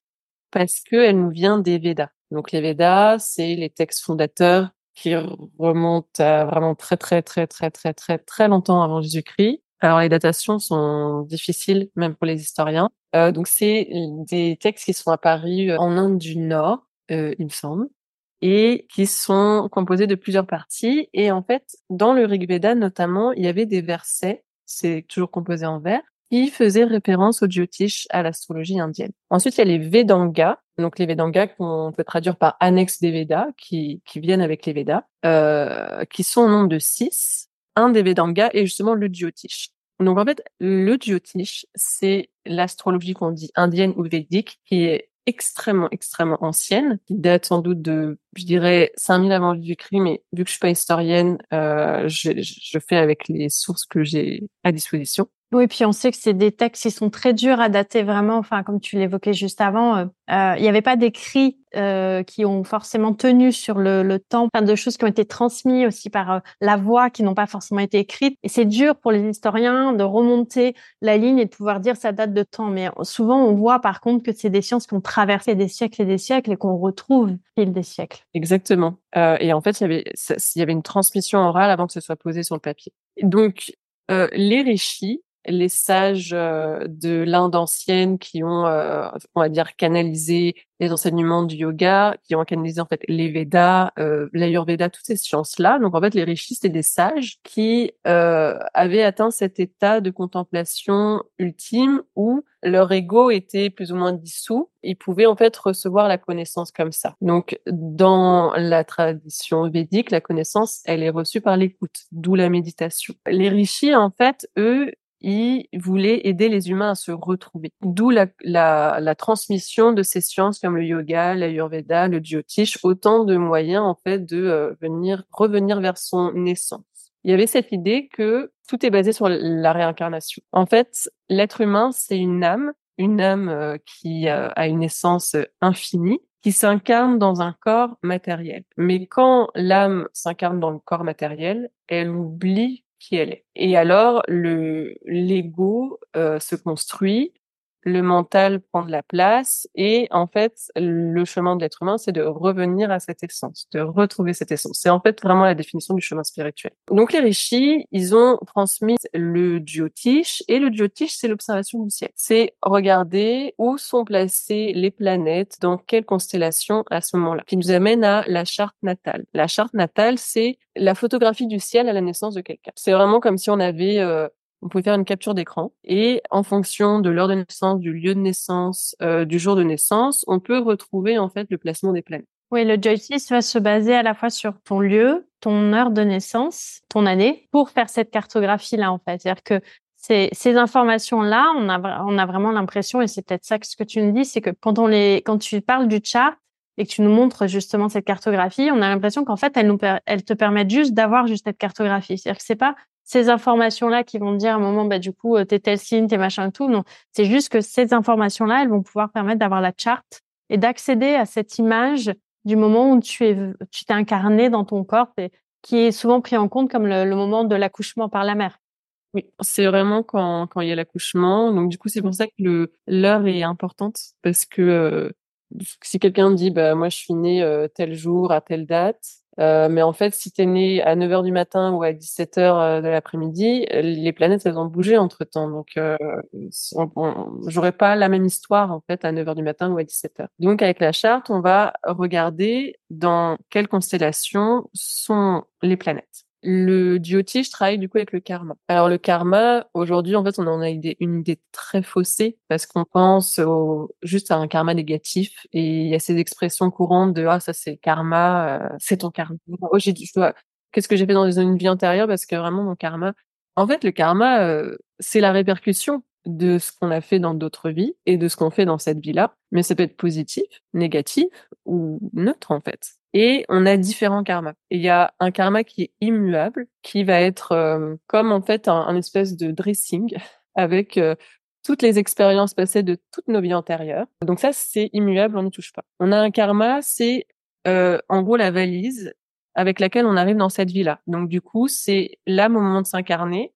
parce qu'elle nous vient des Védas. Donc, les Védas, c'est les textes fondateurs qui remontent à vraiment très, très, très, très, très, très, très longtemps avant Jésus-Christ alors les datations sont difficiles même pour les historiens. Euh, donc c'est des textes qui sont apparus en Inde du Nord, euh, il me semble, et qui sont composés de plusieurs parties. Et en fait, dans le Rig Veda notamment, il y avait des versets, c'est toujours composé en vers, qui faisaient référence au Jyotish, à l'astrologie indienne. Ensuite, il y a les Vedangas, donc les Vedangas qu'on peut traduire par annexe des Védas, qui, qui viennent avec les Védas, euh, qui sont au nombre de six un des Vedangas est justement le Jyotish. Donc en fait, le Jyotish, c'est l'astrologie qu'on dit indienne ou védique qui est extrêmement, extrêmement ancienne, qui date sans doute de, je dirais, 5000 avant du christ mais vu que je suis pas historienne, euh, je fais avec les sources que j'ai à disposition. Oui, puis on sait que c'est des textes qui sont très durs à dater vraiment. Enfin, comme tu l'évoquais juste avant, euh, euh, il n'y avait pas d'écrits euh, qui ont forcément tenu sur le, temps, plein de choses qui ont été transmises aussi par euh, la voix, qui n'ont pas forcément été écrites. Et c'est dur pour les historiens de remonter la ligne et de pouvoir dire ça date de temps. Mais souvent, on voit par contre que c'est des sciences qui ont traversé des siècles et des siècles et qu'on retrouve au fil des siècles. Exactement. Euh, et en fait, il y avait, une transmission orale avant que ce soit posé sur le papier. Donc, les rishis, les sages euh, de l'Inde ancienne qui ont, euh, on va dire, canalisé les enseignements du yoga, qui ont canalisé en fait les Védas, euh, l'Ayurveda, toutes ces sciences-là. Donc en fait, les rishis, c'était des sages qui avaient atteint cet état de contemplation ultime où leur ego était plus ou moins dissous. Ils pouvaient en fait recevoir la connaissance comme ça. Donc dans la tradition védique, la connaissance, elle est reçue par l'écoute, d'où la méditation. Les rishis, en fait, eux, il voulait aider les humains à se retrouver. D'où la, la, la, transmission de ces sciences comme le yoga, l'ayurveda, le jyotish, autant de moyens en fait de euh, venir revenir vers son naissance. Il y avait cette idée que tout est basé sur la réincarnation. En fait, l'être humain, c'est une âme, une âme euh, qui a une essence infinie, qui s'incarne dans un corps matériel. Mais quand l'âme s'incarne dans le corps matériel, elle oublie qui elle est. Et alors, le l'ego euh, se construit le mental prend de la place et en fait le chemin de l'être humain c'est de revenir à cette essence, de retrouver cette essence. C'est en fait vraiment la définition du chemin spirituel. Donc les rishis, ils ont transmis le jyotish et le jyotish c'est l'observation du ciel. C'est regarder où sont placées les planètes, dans quelle constellation à ce moment-là, qui nous amène à la charte natale. La charte natale c'est la photographie du ciel à la naissance de quelqu'un. C'est vraiment comme si on avait euh, on pouvait faire une capture d'écran et en fonction de l'heure de naissance, du lieu de naissance, euh, du jour de naissance, on peut retrouver en fait le placement des planètes. Oui, le joystick va se baser à la fois sur ton lieu, ton heure de naissance, ton année, pour faire cette cartographie-là en fait. C'est-à-dire que ces, ces informations-là, on a, on a vraiment l'impression, et c'est peut-être ça que ce que tu nous dis, c'est que quand on les, quand tu parles du chart et que tu nous montres justement cette cartographie, on a l'impression qu'en fait, elles nous, te permettent juste d'avoir juste cette cartographie. C'est-à-dire que c'est pas ces informations-là qui vont dire à un moment, bah, du coup, euh, t'es tel signe, t'es machin et tout. Non, c'est juste que ces informations-là, elles vont pouvoir permettre d'avoir la charte et d'accéder à cette image du moment où tu es, tu t'es incarné dans ton corps, et, qui est souvent pris en compte comme le, moment de l'accouchement par la mère. Oui, c'est vraiment quand, quand il y a l'accouchement. Donc, du coup, c'est pour ça que le, l'heure est importante parce que euh, si quelqu'un dit, bah, moi, je suis né euh, tel jour à telle date, euh, mais en fait, si tu né à 9h du matin ou à 17h euh, de l'après-midi, les planètes, elles ont bougé entre-temps. Donc, euh, j'aurais pas la même histoire, en fait, à 9h du matin ou à 17h. Donc, avec la charte, on va regarder dans quelle constellation sont les planètes. Le je travaille du coup avec le karma. Alors le karma, aujourd'hui, en fait, on en a une idée, très faussée parce qu'on pense juste à un karma négatif et il y a ces expressions courantes de ah ça c'est karma, euh, c'est ton karma. Oh, j'ai qu'est-ce que j'ai fait dans une vie antérieure? Parce que vraiment mon karma. En fait, le karma, euh, c'est la répercussion de ce qu'on a fait dans d'autres vies et de ce qu'on fait dans cette vie-là. Mais ça peut être positif, négatif ou neutre en fait. Et on a différents karmas. Il y a un karma qui est immuable, qui va être euh, comme en fait un, espèce de dressing avec euh, toutes les expériences passées de toutes nos vies antérieures. Donc ça, c'est immuable, on n'y touche pas. On a un karma, c'est euh, en gros la valise avec laquelle on arrive dans cette vie-là. Donc du coup, c'est là mon moment de s'incarner.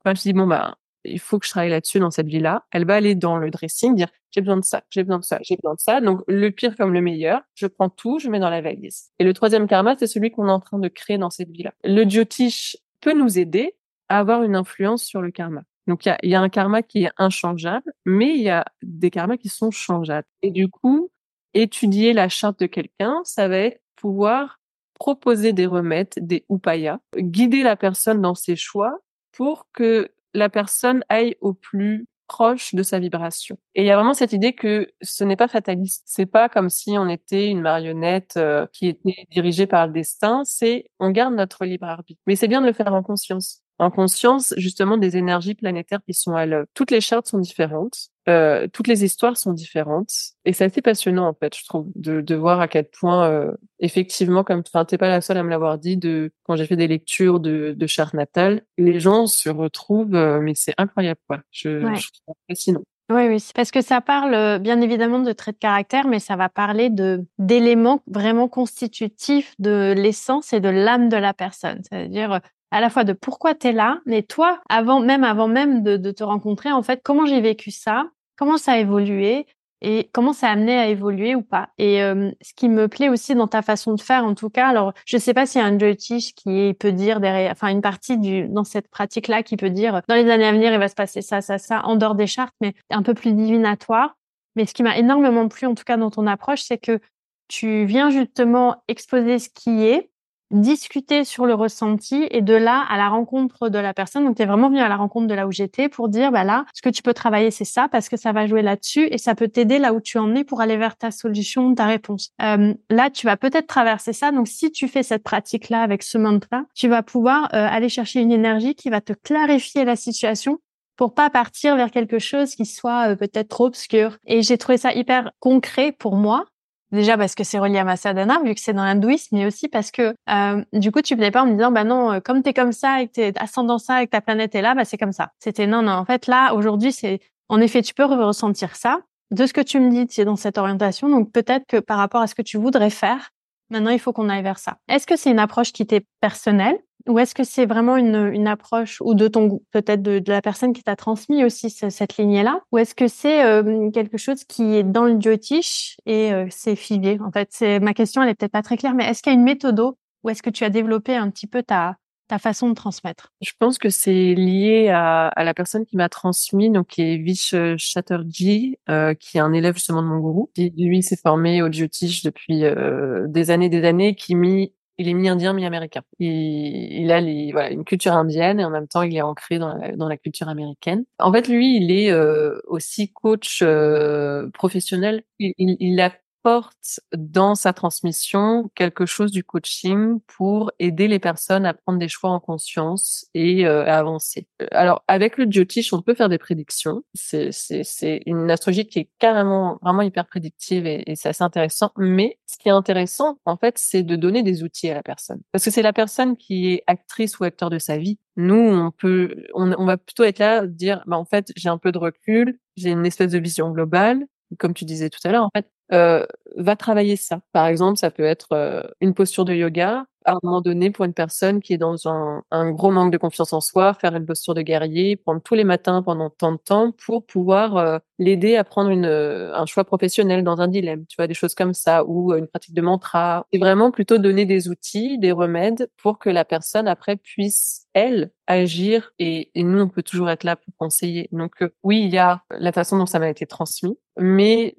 Enfin, je dis bon bah il faut que je travaille là-dessus dans cette vie-là. Elle va aller dans le dressing, dire j'ai besoin de ça, j'ai besoin de ça, j'ai besoin de ça. Donc le pire comme le meilleur, je prends tout, je mets dans la valise. Et le troisième karma, c'est celui qu'on est en train de créer dans cette vie-là. Le jyotish peut nous aider à avoir une influence sur le karma. Donc il y a, y a, un karma qui est inchangeable, mais il y a des karmas qui sont changeables. Et du coup, étudier la charte de quelqu'un, ça va être pouvoir proposer des remèdes, des upayas, guider la personne dans ses choix pour que la personne aille au plus proche de sa vibration. Et il y a vraiment cette idée que ce n'est pas fataliste. C'est pas comme si on était une marionnette euh, qui était dirigée par le destin. C'est on garde notre libre arbitre. Mais c'est bien de le faire en conscience. En conscience justement des énergies planétaires qui sont à l'œuvre. Toutes les chartes sont différentes, euh, toutes les histoires sont différentes, et c'est assez passionnant en fait, je trouve, de, de voir à quel point euh, effectivement, comme enfin t'es pas la seule à me l'avoir dit, de quand j'ai fait des lectures de, de chartes natales, les gens se retrouvent, euh, mais c'est incroyable quoi. Je, je trouve ça fascinant. Oui, oui, parce que ça parle euh, bien évidemment de traits de caractère, mais ça va parler de d'éléments vraiment constitutifs de l'essence et de l'âme de la personne. C'est-à-dire à la fois de pourquoi tu es là, mais toi, avant même avant même de, te rencontrer, en fait, comment j'ai vécu ça, comment ça a évolué, et comment ça a amené à évoluer ou pas. Et euh, ce qui me plaît aussi dans ta façon de faire, en tout cas, alors je sais pas s'il y a un Jyotish qui peut dire derrière, enfin une partie du dans cette pratique-là qui peut dire dans les années à venir il va se passer ça, ça, ça en dehors des chartes, mais un peu plus divinatoire. Mais ce qui m'a énormément plu, en tout cas dans ton approche, c'est que tu viens justement exposer ce qui est, discuter sur le ressenti et de là à la rencontre de la personne. Donc, tu es vraiment venu à la rencontre de là où j'étais pour dire, bah là, ce que tu peux travailler, c'est ça parce que ça va jouer là-dessus et ça peut t'aider là où tu en es pour aller vers ta solution, ta réponse. Euh, là, tu vas peut-être traverser ça. Donc, si tu fais cette pratique-là avec ce mantra, tu vas pouvoir euh, aller chercher une énergie qui va te clarifier la situation pour pas partir vers quelque chose qui soit euh, peut-être trop obscur. Et j'ai trouvé ça hyper concret pour moi Déjà parce que c'est relié à ma sadhana, vu que c'est dans l'hindouisme, mais aussi parce que euh, du coup, tu venais pas en me disant, bah non, euh, comme t'es comme ça et que t'es ascendant ça et que ta planète est là, bah c'est comme ça. C'était non, non. En fait, là, aujourd'hui, c'est en effet, tu peux ressentir ça. De ce que tu me dis, tu es dans cette orientation, donc peut-être que par rapport à ce que tu voudrais faire, maintenant, il faut qu'on aille vers ça. Est-ce que c'est une approche qui t'est personnelle? Ou est-ce que c'est vraiment une, une approche ou de ton peut-être de, de, la personne qui t'a transmis aussi cette lignée-là? Ou est-ce que c'est euh, quelque chose qui est dans le Jyotish et euh, c'est figé? En fait, c'est ma question, elle est peut-être pas très claire, mais est-ce qu'il y a une méthode ou est-ce que tu as développé un petit peu ta ta façon de transmettre? Je pense que c'est lié à, à, la personne qui m'a transmis, donc qui est Vish Chatterjee, euh, qui est un élève justement de mon gourou. Qui, lui, s'est formé au Jyotish depuis euh, des années, des années, qui mis il est mi-indien, mi-américain. Il, il a les, voilà, une culture indienne et en même temps, il est ancré dans la, dans la culture américaine. En fait, lui, il est euh, aussi coach euh, professionnel. Il, il, il, a porte dans sa transmission quelque chose du coaching pour aider les personnes à prendre des choix en conscience et euh, à avancer. Alors avec le Jyotish, on peut faire des prédictions. C'est une astrologie qui est carrément vraiment hyper prédictive et, c'est assez intéressant. Mais ce qui est intéressant en fait, c'est de donner des outils à la personne parce que c'est la personne qui est actrice ou acteur de sa vie. Nous, on peut, on, on va plutôt être là, dire, bah en fait, j'ai un peu de recul, j'ai une espèce de vision globale, comme tu disais tout à l'heure, en fait, euh, va travailler ça. Par exemple, ça peut être euh, une posture de yoga. À un moment donné, pour une personne qui est dans un, un, gros manque de confiance en soi, faire une posture de guerrier, prendre tous les matins pendant tant de temps pour pouvoir euh, l'aider à prendre une, euh, un choix professionnel dans un dilemme. Tu vois, des choses comme ça, ou une pratique de mantra. C'est vraiment plutôt donner des outils, des remèdes pour que la personne après puisse, elle, agir. Et, et nous, on peut toujours être là pour conseiller. Donc oui, il y a la façon dont ça m'a été transmis, mais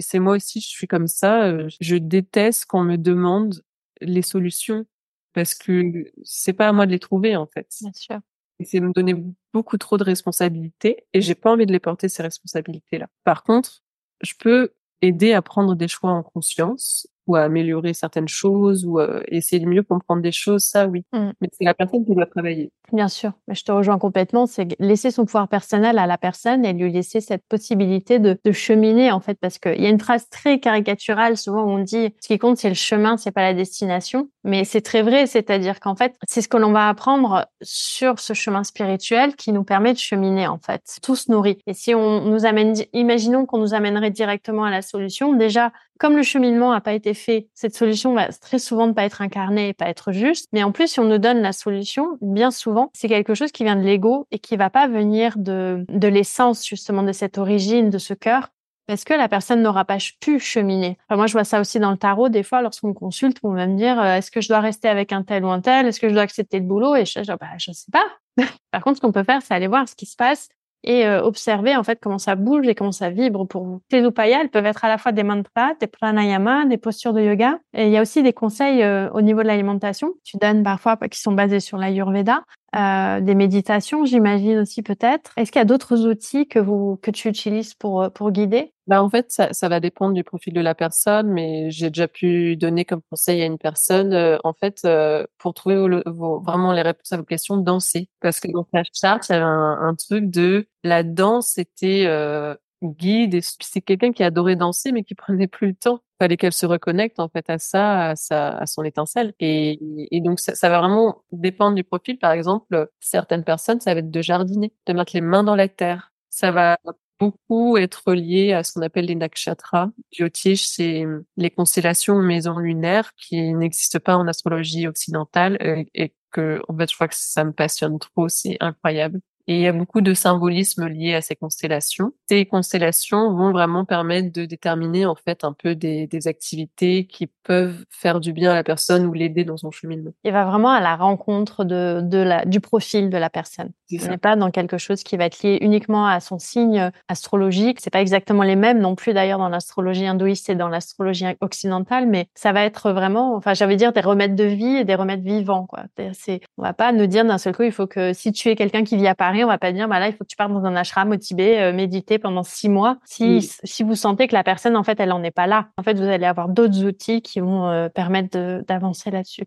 c'est moi aussi, je suis comme ça. Euh, je déteste qu'on me demande les solutions parce que c'est pas à moi de les trouver en fait. Bien sûr. C'est me donner beaucoup trop de responsabilités et j'ai pas envie de les porter ces responsabilités-là. Par contre, je peux aider à prendre des choix en conscience ou à améliorer certaines choses ou à essayer de mieux comprendre des choses, ça oui. Mmh. Mais c'est la personne qui doit travailler. Bien sûr, mais je te rejoins complètement. C'est laisser son pouvoir personnel à la personne et lui laisser cette possibilité de, de cheminer en fait, parce qu'il y a une phrase très caricaturale souvent où on dit ce qui compte c'est le chemin, c'est pas la destination. Mais c'est très vrai, c'est-à-dire qu'en fait c'est ce que l'on va apprendre sur ce chemin spirituel qui nous permet de cheminer en fait. Tout se nourrit. Et si on nous amène, imaginons qu'on nous amènerait directement à la solution, déjà comme le cheminement n'a pas été fait, cette solution va très souvent ne pas être incarnée et pas être juste. Mais en plus, si on nous donne la solution, bien souvent, c'est quelque chose qui vient de l'ego et qui va pas venir de, de l'essence, justement, de cette origine, de ce cœur. Parce que la personne n'aura pas pu cheminer. moi, je vois ça aussi dans le tarot. Des fois, lorsqu'on consulte, on va me dire euh, est-ce que je dois rester avec un tel ou un tel? Est-ce que je dois accepter le boulot? Et je dis bah, je sais pas. Par contre, ce qu'on peut faire, c'est aller voir ce qui se passe et euh, observer en fait comment ça bouge et comment ça vibre pour vous. Ces upayas, elles peuvent être à la fois des mantras, des pranayama, des postures de yoga. Et il y a aussi des conseils euh, au niveau de l'alimentation. Tu donnes parfois qui sont basés sur l'ayurveda, euh, des méditations, j'imagine aussi peut-être. Est-ce qu'il y a d'autres outils que vous que tu utilises pour pour guider? Bah, en fait, ça, va dépendre du profil de la personne, mais j'ai déjà pu donner comme conseil à une personne, euh, en fait, euh, pour trouver vraiment les réponses à vos questions, danser. Parce que dans sa charte, il y avait un, truc de la danse était euh, guide et c'est quelqu'un qui adorait danser, mais qui prenait plus le temps. Fallait qu'elle se reconnecte en fait à ça, à sa, à son étincelle. Et, et donc ça, va vraiment dépendre du profil. Par exemple, certaines personnes, ça va être de jardiner, de mettre les mains dans la terre. Ça va beaucoup être lié à ce qu'on appelle les nakshatras. Jyotish, c'est les constellations maisons lunaires qui n'existent pas en astrologie occidentale et, et que, en fait, je crois que ça me passionne trop, c'est incroyable. Et il y a beaucoup de symbolisme lié à ces constellations. Ces constellations vont vraiment permettre de déterminer en fait un peu des, des activités qui peuvent faire du bien à la personne ou l'aider dans son cheminement. Il va vraiment à la rencontre de, de la, du profil de la personne. On n'est pas dans quelque chose qui va être lié uniquement à son signe astrologique. C'est pas exactement les mêmes non plus d'ailleurs dans l'astrologie hindouiste et dans l'astrologie occidentale, mais ça va être vraiment, enfin, j'avais dire des remèdes de vie et des remèdes vivants, quoi. C'est, on va pas nous dire d'un seul coup, il faut que si tu es quelqu'un qui vit à Paris, on va pas dire, bah là, il faut que tu partes dans un ashram au Tibet, euh, méditer pendant six mois. Si, si vous sentez que la personne, en fait, elle en est pas là, en fait, vous allez avoir d'autres outils qui vont euh, permettre d'avancer là-dessus.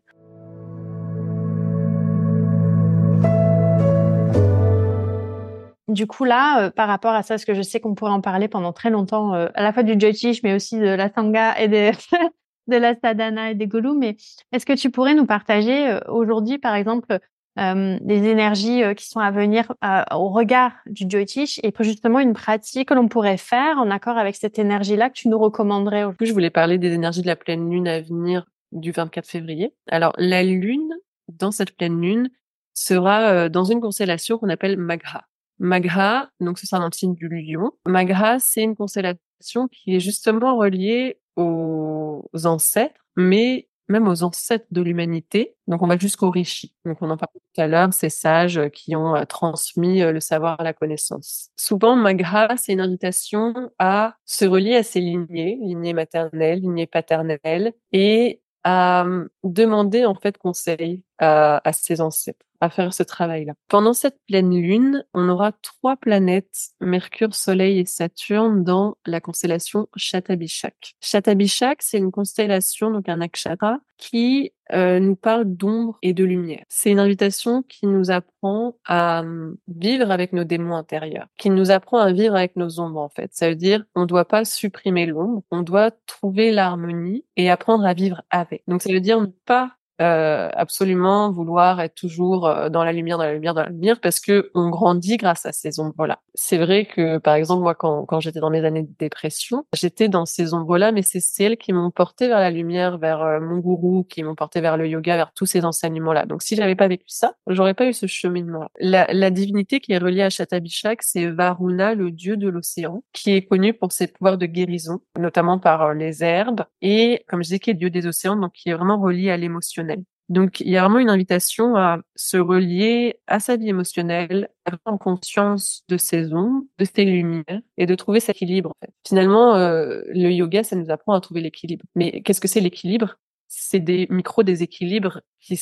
Du coup, là, euh, par rapport à ça, parce que je sais qu'on pourrait en parler pendant très longtemps, à la fois du Jyotish, mais aussi de la Sangha et de, de la Sadhana et des Golu, mais est-ce que tu pourrais nous partager aujourd'hui, par exemple, euh, des énergies euh, qui sont à venir euh, au regard du Jyotish et justement une pratique que l'on pourrait faire en accord avec cette énergie-là que tu nous recommanderais. Je voulais parler des énergies de la pleine lune à venir du 24 février. Alors la lune, dans cette pleine lune, sera dans une constellation qu'on appelle Magha. Magha, donc ce sera dans signe du lion. Magha, c'est une constellation qui est justement reliée aux ancêtres, mais même aux ancêtres de l'humanité. Donc on va jusqu'au rishi. Donc on en parlait tout à l'heure, ces sages qui ont euh, transmis euh, le savoir, la connaissance. Souvent, Magha, c'est une invitation à se relier à ses lignées, lignées maternelles, lignées paternelles, et à hum, demander en fait conseil à, à ses ancêtres à faire ce travail-là. Pendant cette pleine lune, on aura trois planètes, Mercure, Soleil et Saturne, dans la constellation Shatabishak. Shatabishak, c'est une constellation, donc un nakshatra, qui euh, nous parle d'ombre et de lumière. C'est une invitation qui nous apprend à hum, vivre avec nos démons intérieurs, qui nous apprend à vivre avec nos ombres en fait. Ça veut dire on ne doit pas supprimer l'ombre, on doit trouver l'harmonie et apprendre à vivre avec. Donc ça veut dire ne pas euh, absolument vouloir être toujours euh, dans la lumière, dans la lumière, dans la lumière, parce que on grandit grâce à ces ombres-là. C'est vrai que, par exemple, moi, quand, quand j'étais dans mes années de dépression, j'étais dans ces ombres-là, mais c'est celles qui m'ont porté vers la lumière, vers euh, mon gourou, qui m'ont porté vers le yoga, vers tous ces enseignements-là. Donc, si j'avais pas vécu ça, j'aurais pas eu ce cheminement-là. La, la divinité qui est reliée à Shatabishak, c'est Varuna, le dieu de l'océan, qui est connu pour ses pouvoirs de guérison, notamment par les herbes, et comme je disais, qui est dieu des océans, donc qui est vraiment relié à l'émotion donc, il y a vraiment une invitation à se relier à sa vie émotionnelle, à prendre conscience de ses ondes, de ses lumières et de trouver cet équilibre. Finalement, euh, le yoga, ça nous apprend à trouver l'équilibre. Mais qu'est-ce que c'est l'équilibre? C'est des micro-déséquilibres qui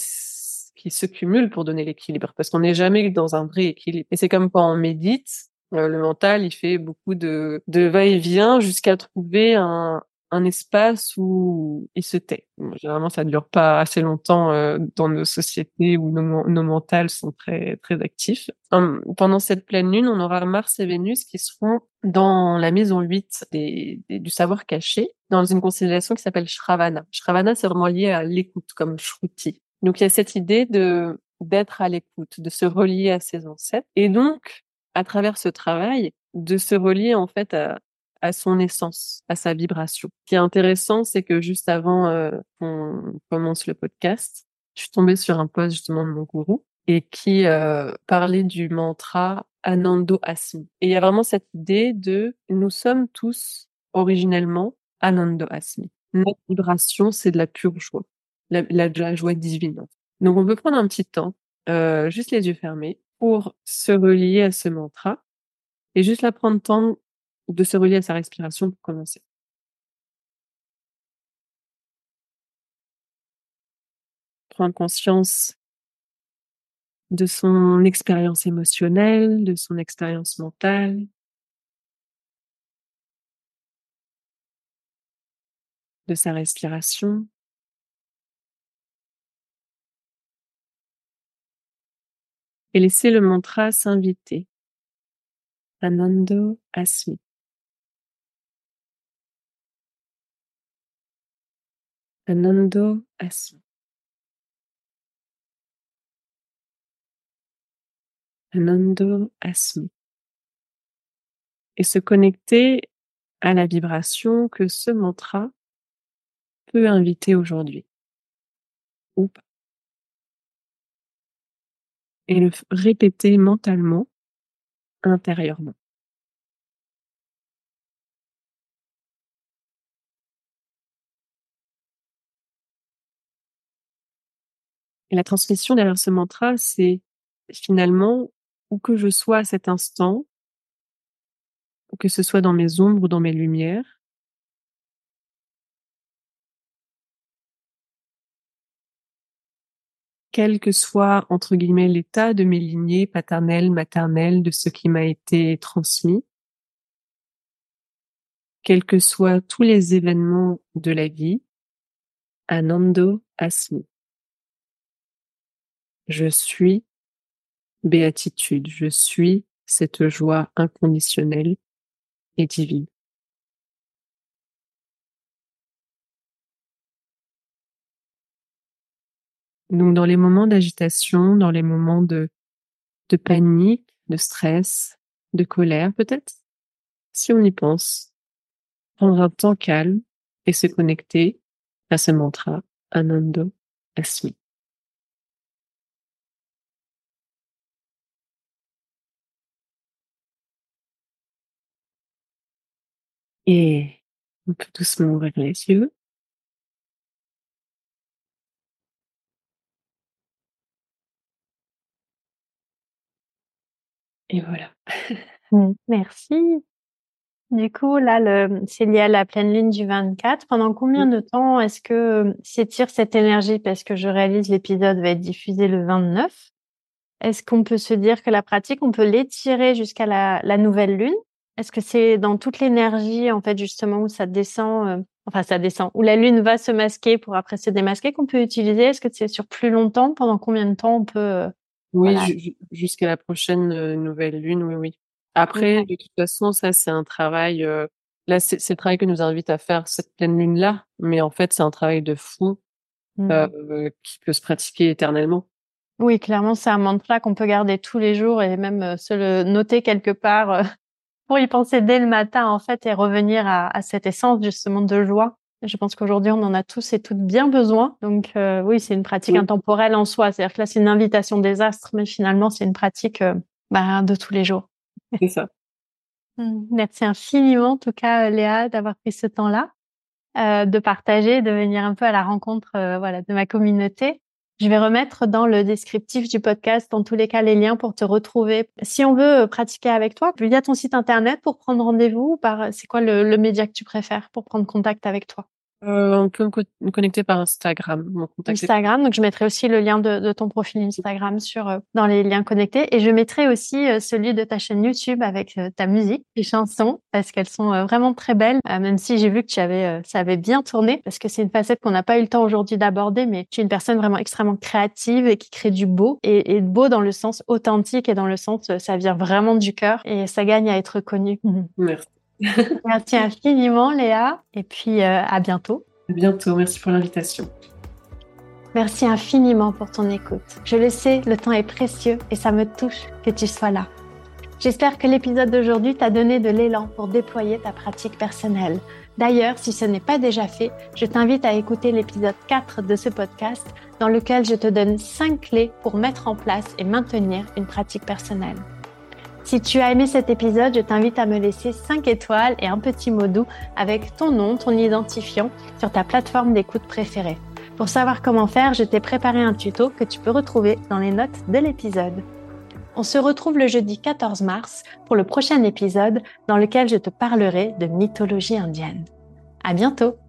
qui se cumulent pour donner l'équilibre, parce qu'on n'est jamais dans un vrai équilibre. Et c'est comme quand on médite, euh, le mental, il fait beaucoup de, de va-et-vient jusqu'à trouver un, un espace où il se tait. généralement, ça ne dure pas assez longtemps euh, dans nos sociétés où nos, nos mentales sont très très actifs. Hum, pendant cette pleine lune, on aura Mars et Vénus qui seront dans la maison 8 des, du savoir caché, dans une constellation qui s'appelle Shravana. Shravana, c'est vraiment lié à l'écoute, comme Shruti. Donc, il y a cette idée de d'être à l'écoute, de se relier à ses ancêtres, et donc, à travers ce travail, de se relier en fait à, à son essence, à sa vibration. Ce qui est intéressant, c'est que juste avant euh, qu'on commence le podcast, je suis tombée sur un post justement de mon gourou et qui euh, parlait du mantra Anando Asmi. Et il y a vraiment cette idée de nous sommes tous originellement Anando Asmi. Notre vibration, c'est de la pure joie, la, la, joie divine. Donc on peut prendre un petit temps, euh, juste les yeux fermés, pour se relier à ce mantra et juste la prendre temps de se relier à sa respiration pour commencer. Prendre conscience de son expérience émotionnelle, de son expérience mentale. de sa respiration. Et laisser le mantra s'inviter. Anando Asmi. Anando Asmi. Anando Asmi. Et se connecter à la vibration que ce mantra peut inviter aujourd'hui. Ou pas. Et le répéter mentalement, intérieurement. La transmission derrière ce mantra, c'est finalement où que je sois à cet instant, que ce soit dans mes ombres ou dans mes lumières, quel que soit, entre guillemets, l'état de mes lignées paternelles, maternelles, de ce qui m'a été transmis, quels que soient tous les événements de la vie, Anando Asmi. Je suis béatitude, je suis cette joie inconditionnelle et divine. Donc dans les moments d'agitation, dans les moments de, panique, de stress, de colère peut-être, si on y pense, prendre un temps calme et se connecter à ce mantra Anando Asmi. Et on peut doucement ouvrir les yeux. Et voilà. Mmh, merci. Du coup, là, le, c'est lié à la pleine lune du 24. Pendant combien de temps est-ce que s'étire cette énergie Parce que je réalise l'épisode va être diffusé le 29. Est-ce qu'on peut se dire que la pratique, on peut l'étirer jusqu'à la, la nouvelle lune? Est-ce que c'est dans toute l'énergie, en fait, justement, où ça descend, euh, enfin, ça descend, où la lune va se masquer pour après se démasquer qu'on peut utiliser? Est-ce que c'est sur plus longtemps? Pendant combien de temps on peut euh, Oui, jusqu'à la prochaine euh, nouvelle lune, oui, oui. Après, de toute façon, ça, c'est un travail. là, c'est le travail que nous invite à faire cette pleine lune-là, mais en fait, c'est un travail de fou mmh. qui peut se pratiquer éternellement. Oui, clairement, c'est un mantra qu'on peut garder tous les jours et même se le noter quelque part pour y penser dès le matin en fait et revenir à, cette essence justement de joie. Je pense qu'aujourd'hui on en a tous et toutes bien besoin. Donc euh, oui, c'est une pratique intemporelle en soi. C'est-à-dire que là c'est une invitation des astres, mais finalement c'est une pratique euh, bah, de tous les jours. C'est ça. Mmh. Merci infiniment en tout cas Léa d'avoir pris ce temps-là, euh, de partager, de venir un peu à la rencontre voilà de ma communauté. Je vais remettre dans le descriptif du podcast, dans tous les cas, les liens pour te retrouver. Si on veut euh, pratiquer avec toi, via ton site internet pour prendre rendez-vous, par, c'est quoi le, le média que tu préfères pour prendre contact avec toi? Euh, on peut me, connecter par Instagram. Instagram, donc je mettrai aussi le lien de, de ton profil Instagram sur euh, dans les liens connectés et je mettrai aussi euh, celui de ta chaîne YouTube avec ta musique, tes chansons parce qu'elles sont vraiment très belles. même si j'ai vu que tu avais ça avait bien tourné parce que c'est une facette qu'on n'a pas eu le temps aujourd'hui d'aborder, mais tu es une personne vraiment extrêmement créative et qui crée du beau et, et beau dans le sens authentique et dans le sens ça vient vraiment du cœur et ça gagne à être connu. Merci. Merci infiniment, Léa. Et puis, euh, à bientôt. À bientôt. Merci pour l'invitation. Merci infiniment pour ton écoute. Je le sais, le temps est précieux et ça me touche que tu sois là. J'espère que l'épisode d'aujourd'hui t'a donné de l'élan pour déployer ta pratique personnelle. D'ailleurs, si ce n'est pas déjà fait, je t'invite à écouter l'épisode 4 de ce podcast dans lequel je te donne 5 clés pour mettre en place et maintenir une pratique personnelle. Si tu as aimé cet épisode, je t'invite à me laisser 5 étoiles et un petit mot doux avec ton nom, ton identifiant sur ta plateforme d'écoute préférée. Pour savoir comment faire, je t'ai préparé un tuto que tu peux retrouver dans les notes de l'épisode. On se retrouve le jeudi 14 mars pour le prochain épisode dans lequel je te parlerai de mythologie indienne. À bientôt!